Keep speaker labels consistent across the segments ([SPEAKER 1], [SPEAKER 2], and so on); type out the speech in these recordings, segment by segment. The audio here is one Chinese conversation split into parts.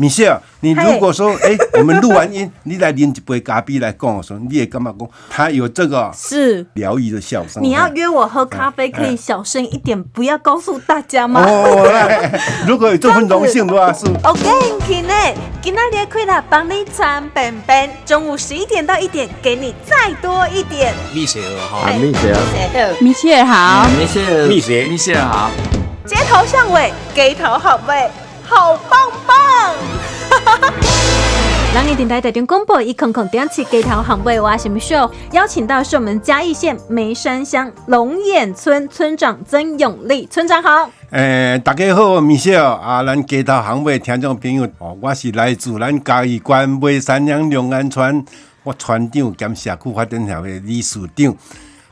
[SPEAKER 1] 米歇尔，你如果说，哎，我们录完音，你来拎一杯咖啡来跟我说，你也干嘛讲？他有这个
[SPEAKER 2] 是
[SPEAKER 1] 疗愈的笑声。
[SPEAKER 2] 你要约我喝咖啡，可以小声一点，不要告诉大家吗？
[SPEAKER 1] 哦，如果有这份荣幸的话，是。
[SPEAKER 2] OK，今天今天的快乐帮你穿本本，中午十一点到一点，给你再多一点。
[SPEAKER 3] 米歇尔哈，
[SPEAKER 4] 米歇
[SPEAKER 2] 尔，
[SPEAKER 5] 米歇尔好，
[SPEAKER 3] 蜜雪儿，
[SPEAKER 4] 蜜雪
[SPEAKER 3] 蜜雪儿好。
[SPEAKER 2] 街头巷尾，给头好味，好棒棒！让你电台台中广播一空空点起街头巷尾，我什么秀？邀请到是我们嘉义县梅山乡龙眼村村长曾永利村长好。
[SPEAKER 1] 诶，大家好，米雪啊，咱街头巷尾听众朋友，哦，我是来自咱嘉义县梅山乡龙安村，我村长兼社区发展协会理事长。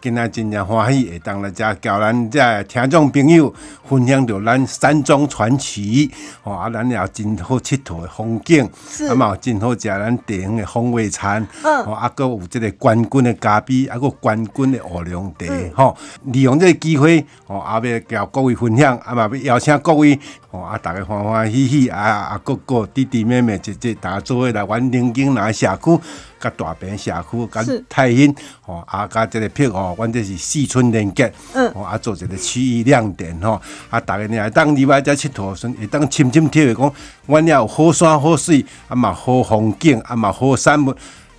[SPEAKER 1] 今仔真正欢喜，会当来遮交咱遮听众朋友分享着咱山中传奇，吼啊，咱也有真好佚佗的风景，啊嘛有真好食咱地方的风味餐，吼啊，搁有即个冠军的咖啡，啊，搁冠军的乌龙茶，吼，利用这个机会，吼啊，要交各位分享，啊嘛要邀请各位，吼啊，逐个欢欢喜喜，啊啊，各个弟弟妹妹姐姐，大家做伙来玩宁景南社区。甲大坪社区，甲太兴，吼啊，甲即个片吼，阮这是四村连接，吼啊，做一个区域亮点吼，啊，逐个呢当里外遮佚佗顺，会当深深体会讲，阮遐有好山好水，啊嘛好风景，啊嘛好山物。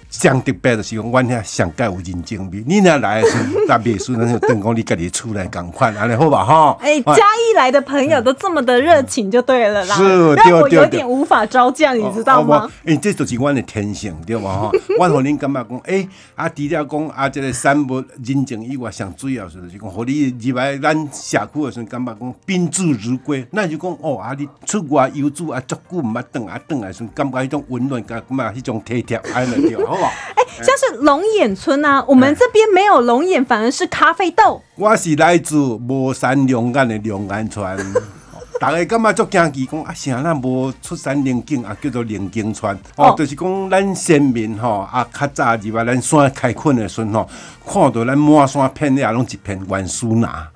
[SPEAKER 1] 上特别就是讲，阮遐上盖有人情味。你若来的时候，搭秘书那就等讲你家己出来共款，安尼好吧？哈。
[SPEAKER 2] 哎，嘉义来的朋友都这么的热情，就对了啦。
[SPEAKER 1] 是，
[SPEAKER 2] 让我有点无法招架，你知道吗？
[SPEAKER 1] 哎，这就是阮的天性，对吧？哈，阮互恁感觉讲，哎，啊，除了讲啊，这个三物人情以外，上主要是就是讲，互你入来咱社区的时候，感觉讲宾至如归。那就讲哦，啊，你出外游子啊，足久毋捌转啊，转来时感觉迄种温暖，感觉迄种体贴，安尼对，
[SPEAKER 2] 哎，像是龙眼村啊，我们这边没有龙眼，反而是咖啡豆。
[SPEAKER 1] 我是来自无山龙眼的龙眼村，大家感觉足惊奇，讲啊，啥咱无出山灵境啊，叫做灵境村哦，就是讲咱先民吼啊，较早入来咱山开垦的时吼，看到咱满山遍野拢一片原树拿。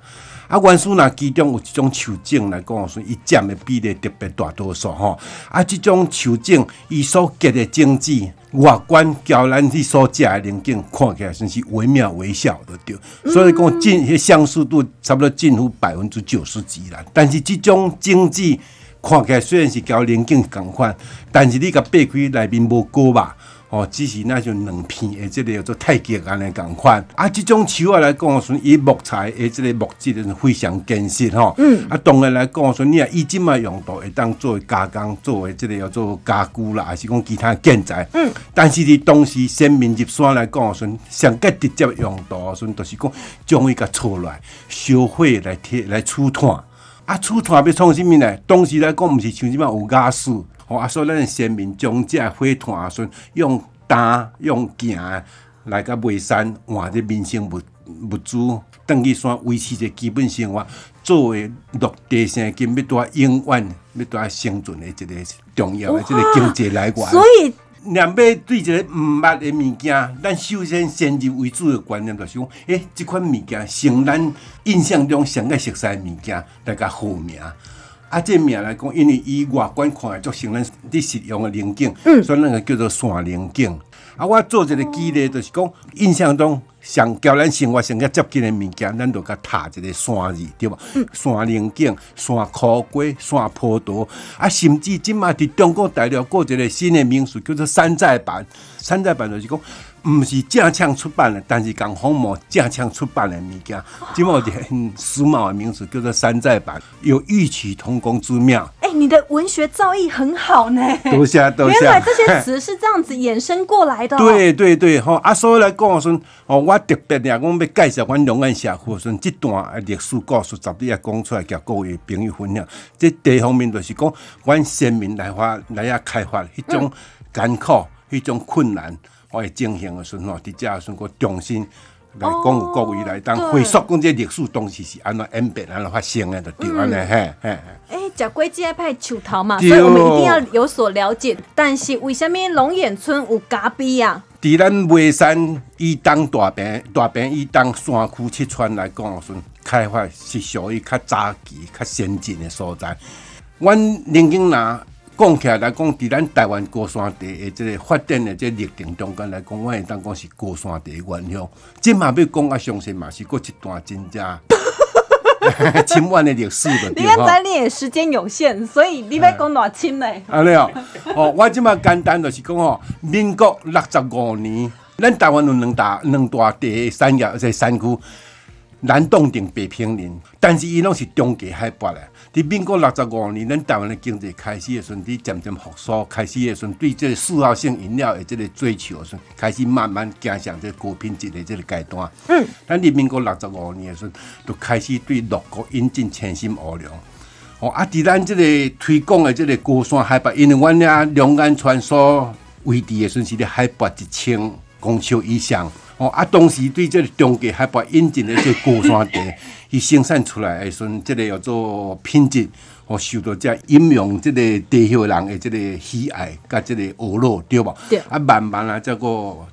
[SPEAKER 1] 啊，原树那其中有一种树种来讲，说伊占的比例特别大多数吼。啊，这种树种伊所结的种子，外观交咱去所食的灵境，看起来算是惟妙惟肖的对。所以讲进迄相似度差不多近乎百分之九十几啦。但是这种精致看起来虽然是交灵境共款，但是你甲掰开内面无高吧？哦，只是那种两片的这个叫做太极安尼共款。啊，这种树啊来讲，说以木材的这个木质是非常坚实吼。嗯。啊，当然来讲，说你啊以即卖用途会当作为加工，作为这个叫做家具啦，还是讲其他建材。嗯。但是伫当时先民入山来讲，说上个直接用途，说就是讲将伊甲错来烧火来贴来储炭。啊，储炭要创啥物呢？当时来讲，毋是像即卖有瓦斯。啊，所以咱先民将这火炭顺用担用行来甲卖山换这民生物物资，等于山维持一基本生活，作为落地生根，要多永远要多生存的一个重要的一个经济来源。
[SPEAKER 2] 所以，
[SPEAKER 1] 两要对一个毋捌的物件，咱首先先入为主的观念就是讲，诶，即款物件成咱印象中上个熟悉的物件，来甲好名。啊，这名来讲，因为伊外观看来足像咱伫实用的零件，所以那个叫做线零件。啊，我做一个举例，就是讲印象中上交咱生活上较接近的物件，咱就甲踏一个山字，对吧？线零件、线苦瓜、山葡萄，啊，甚至即马伫中国大陆过一个新的名词，叫做山寨版。山寨版就是讲。毋是正枪出版的，但是讲红毛正枪出版的物件，即毛就很时髦的名词叫做山寨版，有异曲同工之妙。
[SPEAKER 2] 哎，你的文学造诣很好呢。
[SPEAKER 1] 多谢多
[SPEAKER 2] 谢。原来这些词是这样子衍生过来的。
[SPEAKER 1] 对对对，吼啊，所以来讲说，哦，我特别呀，我要介绍阮龙安社区，说这段历史故事，十日也讲出来，甲各位朋友分享。这第一方面就是讲，阮先民来发来遐开发，迄种艰苦，迄种困难。我会进行的时候，伫遮时我重新来讲有，各位来当回溯讲这历史东西是安怎演变、安怎发生的，就对安尼嘿嘿。
[SPEAKER 2] 哎，食龟鸡爱派树头嘛，所以我们一定要有所了解。但是为什么龙眼村有咖啡啊？
[SPEAKER 1] 伫咱眉山以东大坪、大坪以东山区七川来讲时，开发是属于较早期、较先进的所在。阮宁景南讲起来来讲，伫咱台湾高山地的即个发展的这历程中间来讲，我会当讲是高山地的原乡。即嘛要讲啊，相信嘛是过一段真正千万的历史的
[SPEAKER 2] 你看
[SPEAKER 1] 对吼。
[SPEAKER 2] 咱也时间有限，所以你要讲偌深嘞？
[SPEAKER 1] 安尼哦，哦，我即马简单就是讲哦，民国六十五年，咱台湾有两大两大地的产业，即山区，南洞顶、北平林，但是伊拢是中低海拔的。伫民国六十五年，咱台湾的经济开始的时阵，伫渐渐复苏，开始的时阵，对这个嗜好性饮料的这个追求的时阵，开始慢慢走向这个高品质的这个阶段。嗯，咱伫民国六十五年的时阵，就开始对六国引进千心乌龙。哦，啊，伫咱即个推广的即个高山海拔，因为阮遐龙安川所位置的时阵是咧海拔一千公尺以上。哦，啊，当时对即个中国海拔引进的即个高山茶，伊生产出来的时阵，即个叫做品质，哦，受到遮饮用即个地球人的即个喜爱，甲即个娱乐，对无？
[SPEAKER 2] 对
[SPEAKER 1] 啊，慢慢啊，则个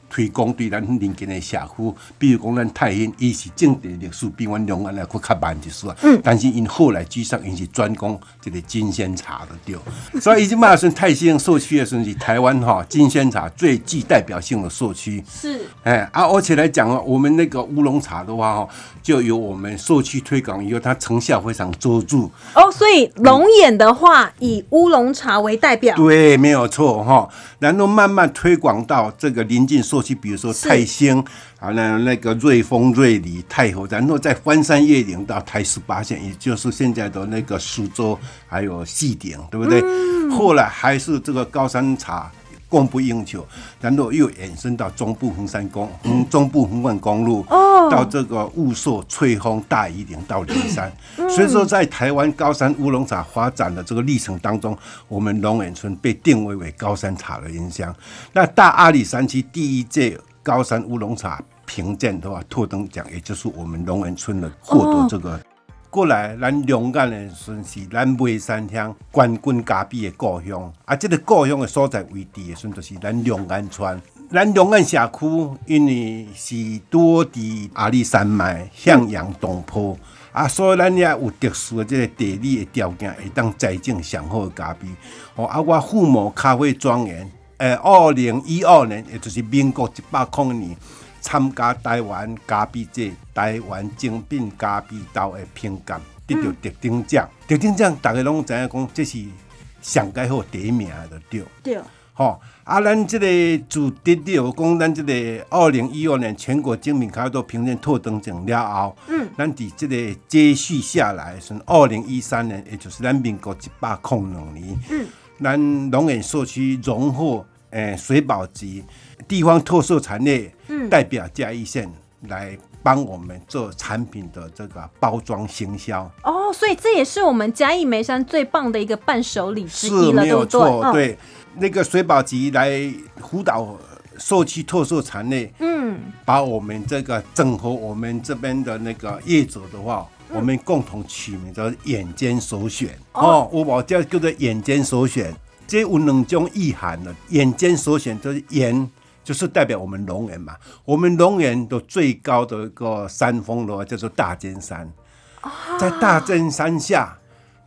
[SPEAKER 1] 推广对咱邻近的社区，比如讲咱太兴，伊是政治历史比阮龙安来佫较慢一丝啊。嗯。但是因后来居上，因是专攻这个金仙茶的对。所以伊即马算泰兴社区的时阵是台湾哈金仙茶最具代表性的社区。
[SPEAKER 2] 是
[SPEAKER 1] 哎啊，而且来讲哦，我们那个乌龙茶的话哦，就由我们社区推广以后，它成效非常卓著。
[SPEAKER 2] 哦，所以龙眼的话以乌龙茶为代表。
[SPEAKER 1] 对，没有错哈。然后慢慢推广到这个邻近社区，比如说
[SPEAKER 2] 是
[SPEAKER 1] 泰兴啊，那那个瑞丰、瑞里、太和，然后再翻山越岭到台十八线，也就是现在的那个苏州，还有细顶，对不对？后来还是这个高山茶。供不应求，然后又延伸到中部横山公、嗯、中部横贯公路，
[SPEAKER 2] 哦
[SPEAKER 1] 到这个雾社、翠峰、大宜岭到灵山。所以说，在台湾高山乌龙茶发展的这个历程当中，我们龙眼村被定位为高山茶的原乡。那大阿里山区第一届高山乌龙茶评鉴的话，特登奖，也就是我们龙眼村的获得这个。过来，咱龙岩的时阵是咱眉山乡冠军咖啡的故乡，啊，这个故乡的所在位置的时阵，就是咱龙岩村。咱龙岩社区因为是多伫阿里山脉向阳东坡，啊，所以咱也有特殊的这个地理的条件，会当栽种上好的咖啡。哦，啊，我父母咖啡庄园，诶，二零一二年，也就是民国一百零年。参加台湾咖啡节台湾精品咖啡豆的评鉴，得到特等奖。特等奖大家拢知影讲，这是上届好第一名的对。
[SPEAKER 2] 对，
[SPEAKER 1] 吼、啊，咱即个自得了讲，咱即个二零一二年全国精品咖啡豆评鉴特等奖了后，嗯，咱伫即个接续下来，是二零一三年，也就是咱民国一百零两年，嗯，咱龙眼社区荣获诶水保级地方特色产业代表嘉义县来帮我们做产品的这个包装行销。
[SPEAKER 2] 哦，所以这也是我们嘉义梅山最棒的一个伴手礼之
[SPEAKER 1] 是
[SPEAKER 2] 一了，
[SPEAKER 1] 没？有错，
[SPEAKER 2] 嗯，
[SPEAKER 1] 对，那个水保局来辅导社区特色产业，
[SPEAKER 2] 嗯，
[SPEAKER 1] 把我们这个整合我们这边的那个业者的话，我们共同取名叫“眼尖首选”哦，我把叫叫做“眼尖首选”，这有两种意涵的。眼尖首选就是眼。就是代表我们龙岩嘛，我们龙岩的最高的一个山峰的话叫做大尖山，在大尖山下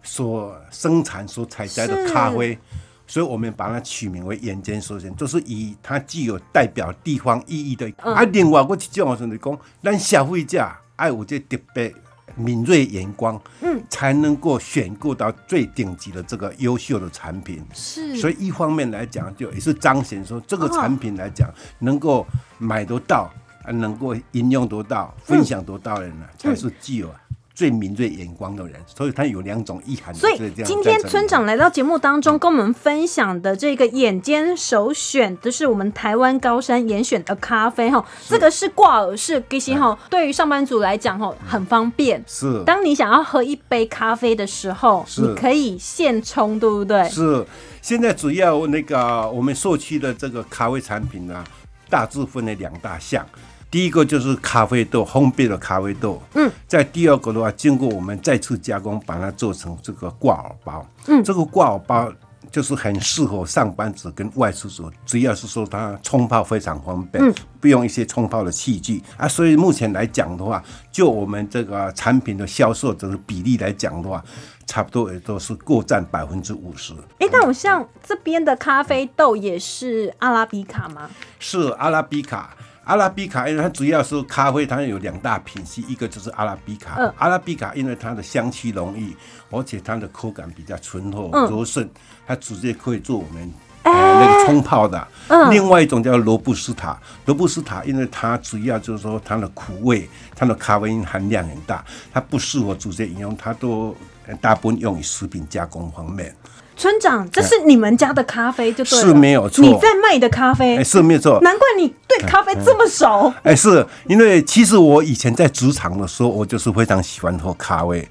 [SPEAKER 1] 所生产、所采摘的咖啡，所以我们把它取名为“眼尖首选”，就是以它具有代表地方意义的。啊，另外我一种就是讲，咱消费者爱有这特别敏锐眼光，嗯，才能够选购到最顶级的这个优秀的产品。
[SPEAKER 2] 是，
[SPEAKER 1] 所以一方面来讲，就也是彰显说这个产品来讲，能够买得到，还，能够应用得到、分享得到的人呢，才是具有最敏锐眼光的人。所以他有两种意涵。
[SPEAKER 2] 所以今天村长来到节目当中，跟我们分享的这个眼尖首选，就是我们台湾高山严选的咖啡哈，这个是挂耳式，其实哈，对于上班族来讲哈，很方便。
[SPEAKER 1] 是
[SPEAKER 2] 当你想要喝一杯咖啡的时候，
[SPEAKER 1] 是
[SPEAKER 2] 你可以现冲，对不对？
[SPEAKER 1] 是，现在主要那个我们社区的这个咖啡产品呢，大致分为两大项。第一个就是咖啡豆，烘焙的咖啡豆。嗯，在第二个的话，经过我们再次加工，把它做成这个挂耳包。嗯，这个挂耳包就是很适合上班族跟外出族，主要是说它冲泡非常方便，嗯不用一些冲泡的器具啊。所以目前来讲的话，就我们这个产品的销售这个比例来讲的话，差不多也都是各占百分之五十。
[SPEAKER 2] 哎，那我像这边的咖啡豆也是阿拉比卡吗？
[SPEAKER 1] 是阿拉比卡。阿拉比卡，因为它主要是咖啡，它有两大品系，一个就是阿拉比卡。阿拉比卡因为它的香气浓郁，而且它的口感比较醇厚柔顺，它直接可以做我们呃那个冲泡的。另外一种叫罗布斯塔，罗布斯塔因为它主要就是说它的苦味，它的咖啡因含量很大，它不适合直接饮用，它都大部分用于食品加工方面。
[SPEAKER 2] 村长，这是你们家的咖啡就对了，
[SPEAKER 1] 是没有错。
[SPEAKER 2] 你在卖的咖啡
[SPEAKER 1] 是没有错，
[SPEAKER 2] 难怪你对咖啡这么熟。
[SPEAKER 1] 哎，是因为其实我以前在职场的时候，我就是非常喜欢喝咖啡。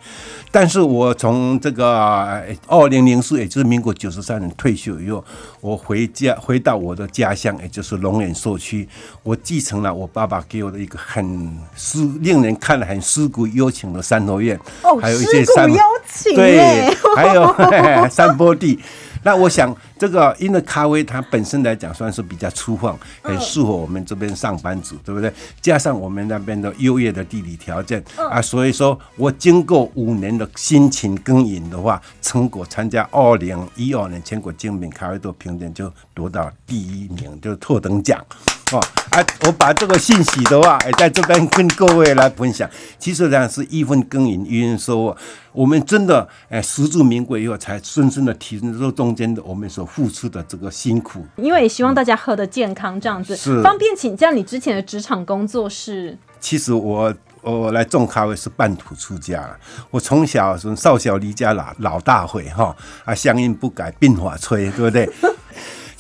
[SPEAKER 1] 但是我从这个二零零四，也就是民国九十三年退休以后，我回家回到我的家乡，也就是龙岩社区，我继承了我爸爸给我的一个很诗，令人看了很尸骨幽情的三合院，
[SPEAKER 2] 哦，
[SPEAKER 1] 还有一
[SPEAKER 2] 些山幽情，
[SPEAKER 1] 对，还有 山坡地。那我想，这个因为咖啡它本身来讲算是比较粗放，很适合我们这边上班族，对不对？加上我们那边的优越的地理条件啊，所以说我经过五年的辛勤耕耘的话，成果参加二零一二年全国精品咖啡豆评选就夺到第一名，就是特等奖。哦，啊，我把这个信息的话，哎，在这边跟各位来分享。其实呢，是一分耕耘一分收获。我们真的，哎，实至名归以后，才深深的体认到中间的我们所付出的这个辛苦。
[SPEAKER 2] 因为也希望大家喝的健康，这样子。
[SPEAKER 1] 是。
[SPEAKER 2] 方便请教你之前的职场工作是？
[SPEAKER 1] 其实我我来种咖啡是半途出家。我从小从少小离家老老大回哈啊，乡音不改鬓发衰，对不对？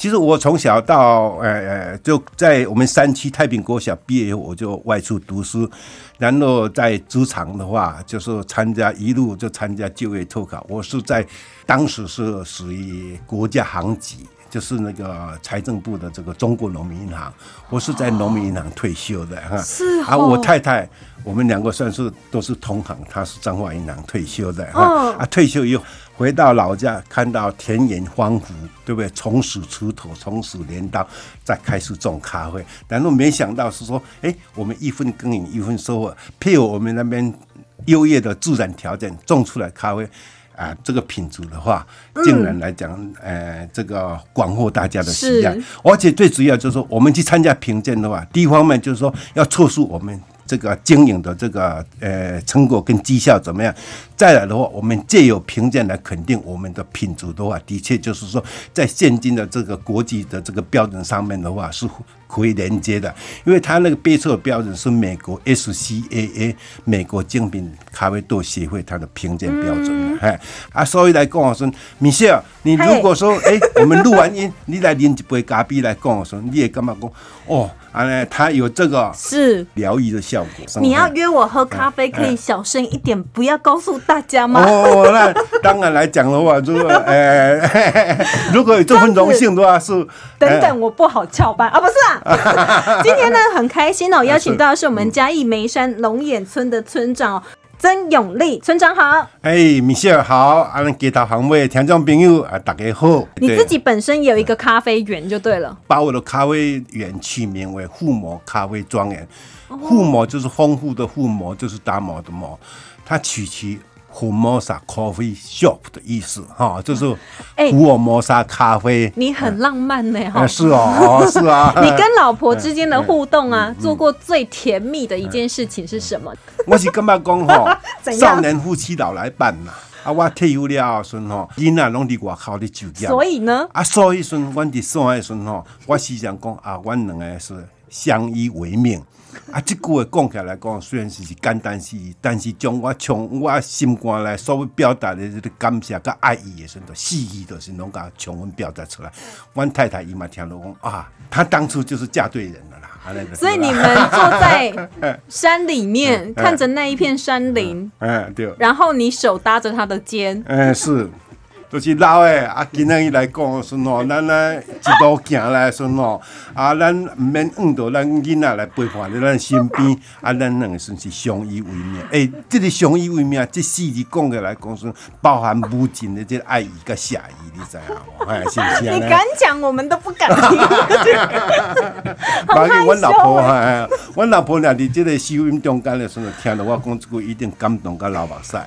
[SPEAKER 1] 其实我从小到呃呃，就在我们山区太平国小毕业以后，我就外出读书，然后在职场的话，就是参加一路就参加就业特考。我是在当时是属于国家行级，就是那个财政部的这个中国农民银行，我是在农民银行退休的哈。
[SPEAKER 2] 是
[SPEAKER 1] 啊，我太太我们两个算是都是同行，她是彰化银行退休的哈。啊，退休以后。回到老家，看到田园荒芜，对不对？从此锄头，从此镰刀，再开始种咖啡。然后没想到是说，哎，我们一分耕耘一分收获，配合我们那边优越的自然条件，种出来咖啡啊，这个品质的话，竟然来讲，呃，这个广获大家的喜爱。而且最主要就是说，我们去参加评鉴的话，第一方面就是说要测试我们。这个经营的这个呃成果跟绩效怎么样？再来的话，我们借有评鉴来肯定我们的品质的话，的确就是说，在现今的这个国际的这个标准上面的话是可以连接的，因为它那个杯测标准是美国 SCAA 美国精品咖啡豆协会它的评鉴标准的，哎啊，所以来跟我说，米歇尔，你如果说哎，我们录完音，你来拎一杯咖啡来跟我说，你也干嘛讲哦？啊呢，它有这个
[SPEAKER 2] 是
[SPEAKER 1] 疗愈的效果。
[SPEAKER 2] 你要约我喝咖啡，可以小声一点，不要告诉大家吗？
[SPEAKER 1] 哦，那当然来讲的话，如果呃，如果有这份荣幸的话，是
[SPEAKER 2] 等等，我不好翘班啊，不是啊。今天呢，很开心哦，邀请到的是我们嘉义梅山龙眼村的村长。曾永利村长好，
[SPEAKER 1] 哎，米歇尔好，阿兰，给他行位听众朋友啊，大家好。
[SPEAKER 2] 你自己本身有一个咖啡园就对了，
[SPEAKER 1] 把我的咖啡园取名为护摩咖啡庄园。富摩就是丰富的护摩，就是打磨的磨，它取其。福摩沙 Coffee Shop 的意思哈，就是福尔摩沙咖啡。
[SPEAKER 2] 你很浪漫呢哈。
[SPEAKER 1] 是哦，是啊。
[SPEAKER 2] 你跟老婆之间的互动啊，做过最甜蜜的一件事情是什么？
[SPEAKER 1] 我是干嘛讲哈？少年夫妻老来伴呐。啊，我退休了时吼，囡仔拢伫外口伫酒店。
[SPEAKER 2] 所以呢？
[SPEAKER 1] 啊，所以说，阮伫山的时吼，我时常讲啊，阮两个是相依为命。啊，即句话讲起来讲，虽然是是简单事，但是将我从我心肝来所表达的这个感谢跟爱意的时候，细意都是拢甲充分表达出来。阮太太伊嘛听到讲啊，她当初就是嫁对人了啦。
[SPEAKER 2] 所以你们坐在山里面，看着那一片山林，
[SPEAKER 1] 嗯，对。
[SPEAKER 2] 然后你手搭着他的肩，
[SPEAKER 1] 嗯，是。就是老诶，啊，今仔日来讲说吼，咱来一路行来说吼，啊，咱毋免怨到咱囡仔来陪伴伫咱身边，啊，咱两个算是相依为命。诶、即、个相依为命，即四字讲起来讲说，包含无尽的这个爱意甲谢意，你知影无？哎，是不是 安尼？
[SPEAKER 2] 你敢讲，我们都不敢听。
[SPEAKER 1] 反正阮老婆
[SPEAKER 2] 害羞
[SPEAKER 1] 哈，阮老婆若伫即个收音中间的时候，听到我讲即句，一定感动到流目屎？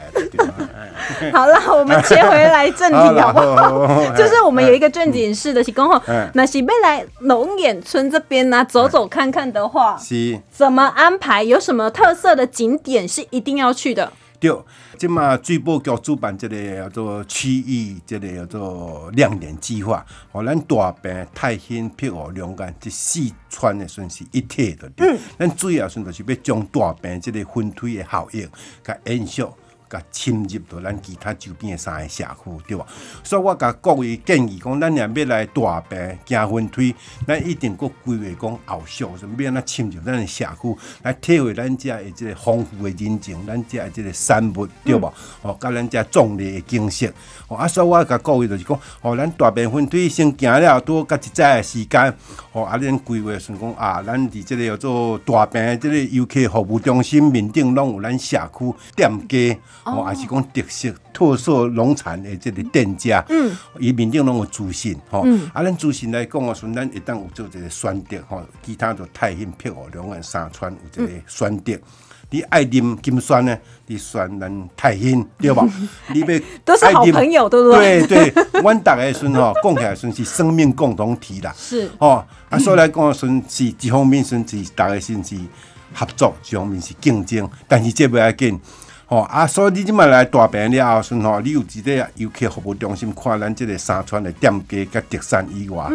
[SPEAKER 2] 好了，我们切回来正题好不 好？就是我们有一个正经事的是讲吼
[SPEAKER 1] 嗯，
[SPEAKER 2] 那是要来龙眼村这边呢、走走看看的话，
[SPEAKER 1] 是。
[SPEAKER 2] 怎么安排？有什么特色的景点是一定要去的？
[SPEAKER 1] 对，即嘛水保局主办这个叫做区域，这个叫做亮点计划，互咱大坪、太兴、碧湖、龙岩这四川的算是一体的。嗯，咱主要算就是要将大坪这个分推的效应，甲延续。甲侵入到咱其他周边的三个社区，对吧？所以我甲各位建议讲，咱若要来大病行分推，咱一定阁规划讲后续，什么要安怎侵入咱的社区，来体会咱遮的即个丰富的人情，咱遮的即个产物，对吧？哦，甲咱遮壮丽的景色。哦，啊，所以我甲各位就是讲，哦，咱大病分推先行了，多甲一早的时间，哦，啊，恁规划算讲啊，咱伫即个叫做大病的即个游客服务中心面顶，拢有咱社区店家。哦，也是讲特色特色农产的即个店家，嗯，伊面顶拢有资讯，吼、啊，咱资信来讲啊，时阵咱一旦有做一个选择，吼，其他就太兴、碧湖、两岸、三川有一个选择。你爱啉金酸呢？你酸咱太兴，对吧？你要
[SPEAKER 2] 都是好朋友对不对
[SPEAKER 1] 对对，阮逐个的时阵吼，讲起来时阵是生命共同体啦。
[SPEAKER 2] 是
[SPEAKER 1] 哦，啊，所以来讲，顺是一方面顺是大家先是合作，一方面是竞争，但是这不要紧。哦、啊，所以你即摆来大病了后，顺吼，你有一个游客服务中心，看咱即个三川的店家甲特产以外，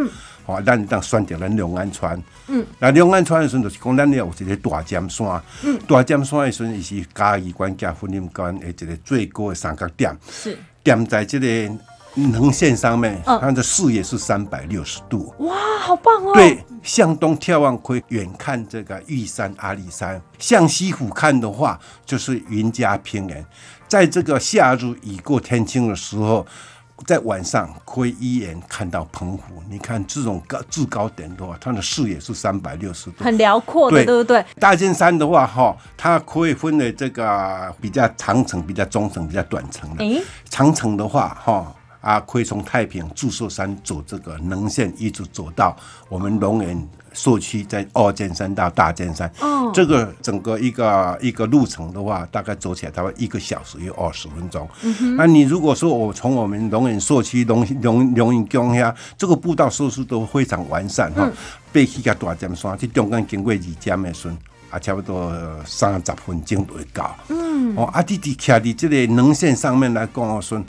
[SPEAKER 1] 吼、咱当选择咱龙安川。嗯，那龙安川的时阵，就是讲咱了有一个大尖山。嗯，大尖山的时阵，伊是嘉义关甲婚姻关的一个最高的三角点。
[SPEAKER 2] 是，
[SPEAKER 1] 点在这个棱线上面，
[SPEAKER 2] 嗯
[SPEAKER 1] 它的视野是三百六十度。
[SPEAKER 2] 哇，好棒哦！
[SPEAKER 1] 对，向东眺望可以远看这个玉山、阿里山；向西俯瞰的话，就是云嘉平原。在这个夏日雨过天晴的时候，在晚上可以一眼看到澎湖。你看这种高制高点的话，它的视野是三百六十度。
[SPEAKER 2] 很辽阔的，
[SPEAKER 1] 对
[SPEAKER 2] 对不对？
[SPEAKER 1] 大尖山的话，哈，它可以分为这个比较长程、比较中程、比较短程的。
[SPEAKER 2] 诶，
[SPEAKER 1] 长程的话，哈啊，可以从太平祝寿山走这个能线，一直走到我们龙岩社区，在二尖山到大尖山。
[SPEAKER 2] 哦
[SPEAKER 1] 这个整个一个一个路程的话，大概走起来大概一个小时有二十分钟。嗯那你如果说我从我们龙岩社区龙龙龙岩宫遐，这个步道设施都非常完善哈，爬起个大尖山，去中间经过二尖的时候。啊，差不多三十分钟就会到。嗯，哦，啊，弟弟徛伫这个能线上面来讲我，说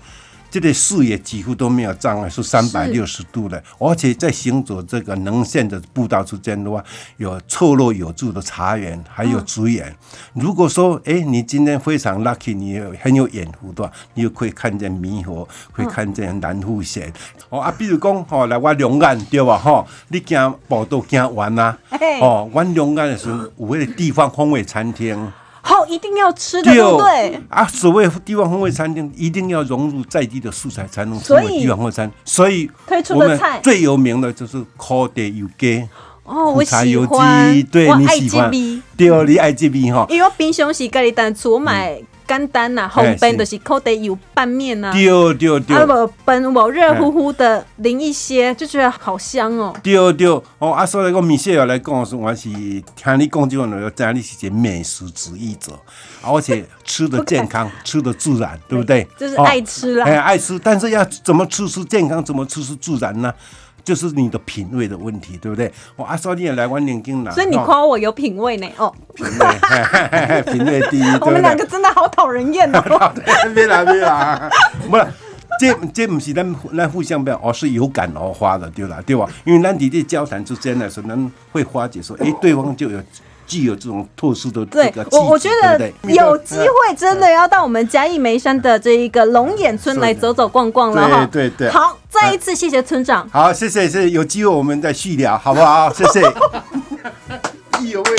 [SPEAKER 1] 这个视野几乎都没有障碍，是三百六十度的，而且在行走这个能线的步道之间的话，有错落有致的茶园，还有竹园。如果说，哎，你今天非常 lucky，你很有眼福的话，你就可以看见猕猴，会看见蓝腹鹇。哦啊，比如讲，吼、来我龙眼对吧？吼、你行步道行完啊，哦，我龙眼的时候有迄个地方风味餐厅。
[SPEAKER 2] 好，一定要吃的，对不对？
[SPEAKER 1] 啊，所谓地方风味餐厅，一定要融入在地的素材，才能成为地方风味餐。所以，
[SPEAKER 2] 推出的菜
[SPEAKER 1] 最有名的就是烤的油鸡、
[SPEAKER 2] 哦，我
[SPEAKER 1] 苦茶油
[SPEAKER 2] 喜欢
[SPEAKER 1] 鸡，，对你喜欢对，你爱这边哈。
[SPEAKER 2] 因为我冰箱是家己单厝，我买简单呐，红边就是扣得有拌面呐，
[SPEAKER 1] 丢丢丢
[SPEAKER 2] 啊，我本我热乎乎的淋一些，就觉得好香哦。
[SPEAKER 1] 丢丢，哦啊，所以讲米歇尔来讲说，我是听你讲这个呢，知道你是一个美食主义者，而且吃的健康，吃的自然，对不对？
[SPEAKER 2] 就是
[SPEAKER 1] 哦
[SPEAKER 2] 爱吃啦
[SPEAKER 1] 哎，爱吃，但是要怎么吃是健康，怎么吃是自然呢？就是你的品味的问题，对不对？哦，啊，所以你也来玩年经了。
[SPEAKER 2] 所以你
[SPEAKER 1] 哦
[SPEAKER 2] 夸我有品味呢，哦，
[SPEAKER 1] 品味，品味第一？
[SPEAKER 2] 我们两个真的好讨人厌哦。
[SPEAKER 1] 别啦别啦，不是。这这不是咱咱互相不要，而是有感而发的，对啦，对吧？因为咱伫这交谈之间的时候，咱会发觉说，哎，对方就有具有这种特殊的这
[SPEAKER 2] 对
[SPEAKER 1] 个，
[SPEAKER 2] 我，我觉得有机会真的要到我们嘉义梅山的这一个龙眼村来走走逛逛了哈。
[SPEAKER 1] 对对对
[SPEAKER 2] 好，再一次谢谢村长。
[SPEAKER 1] 好，谢谢，谢谢，有机会我们再续聊，好不好？谢谢。意犹未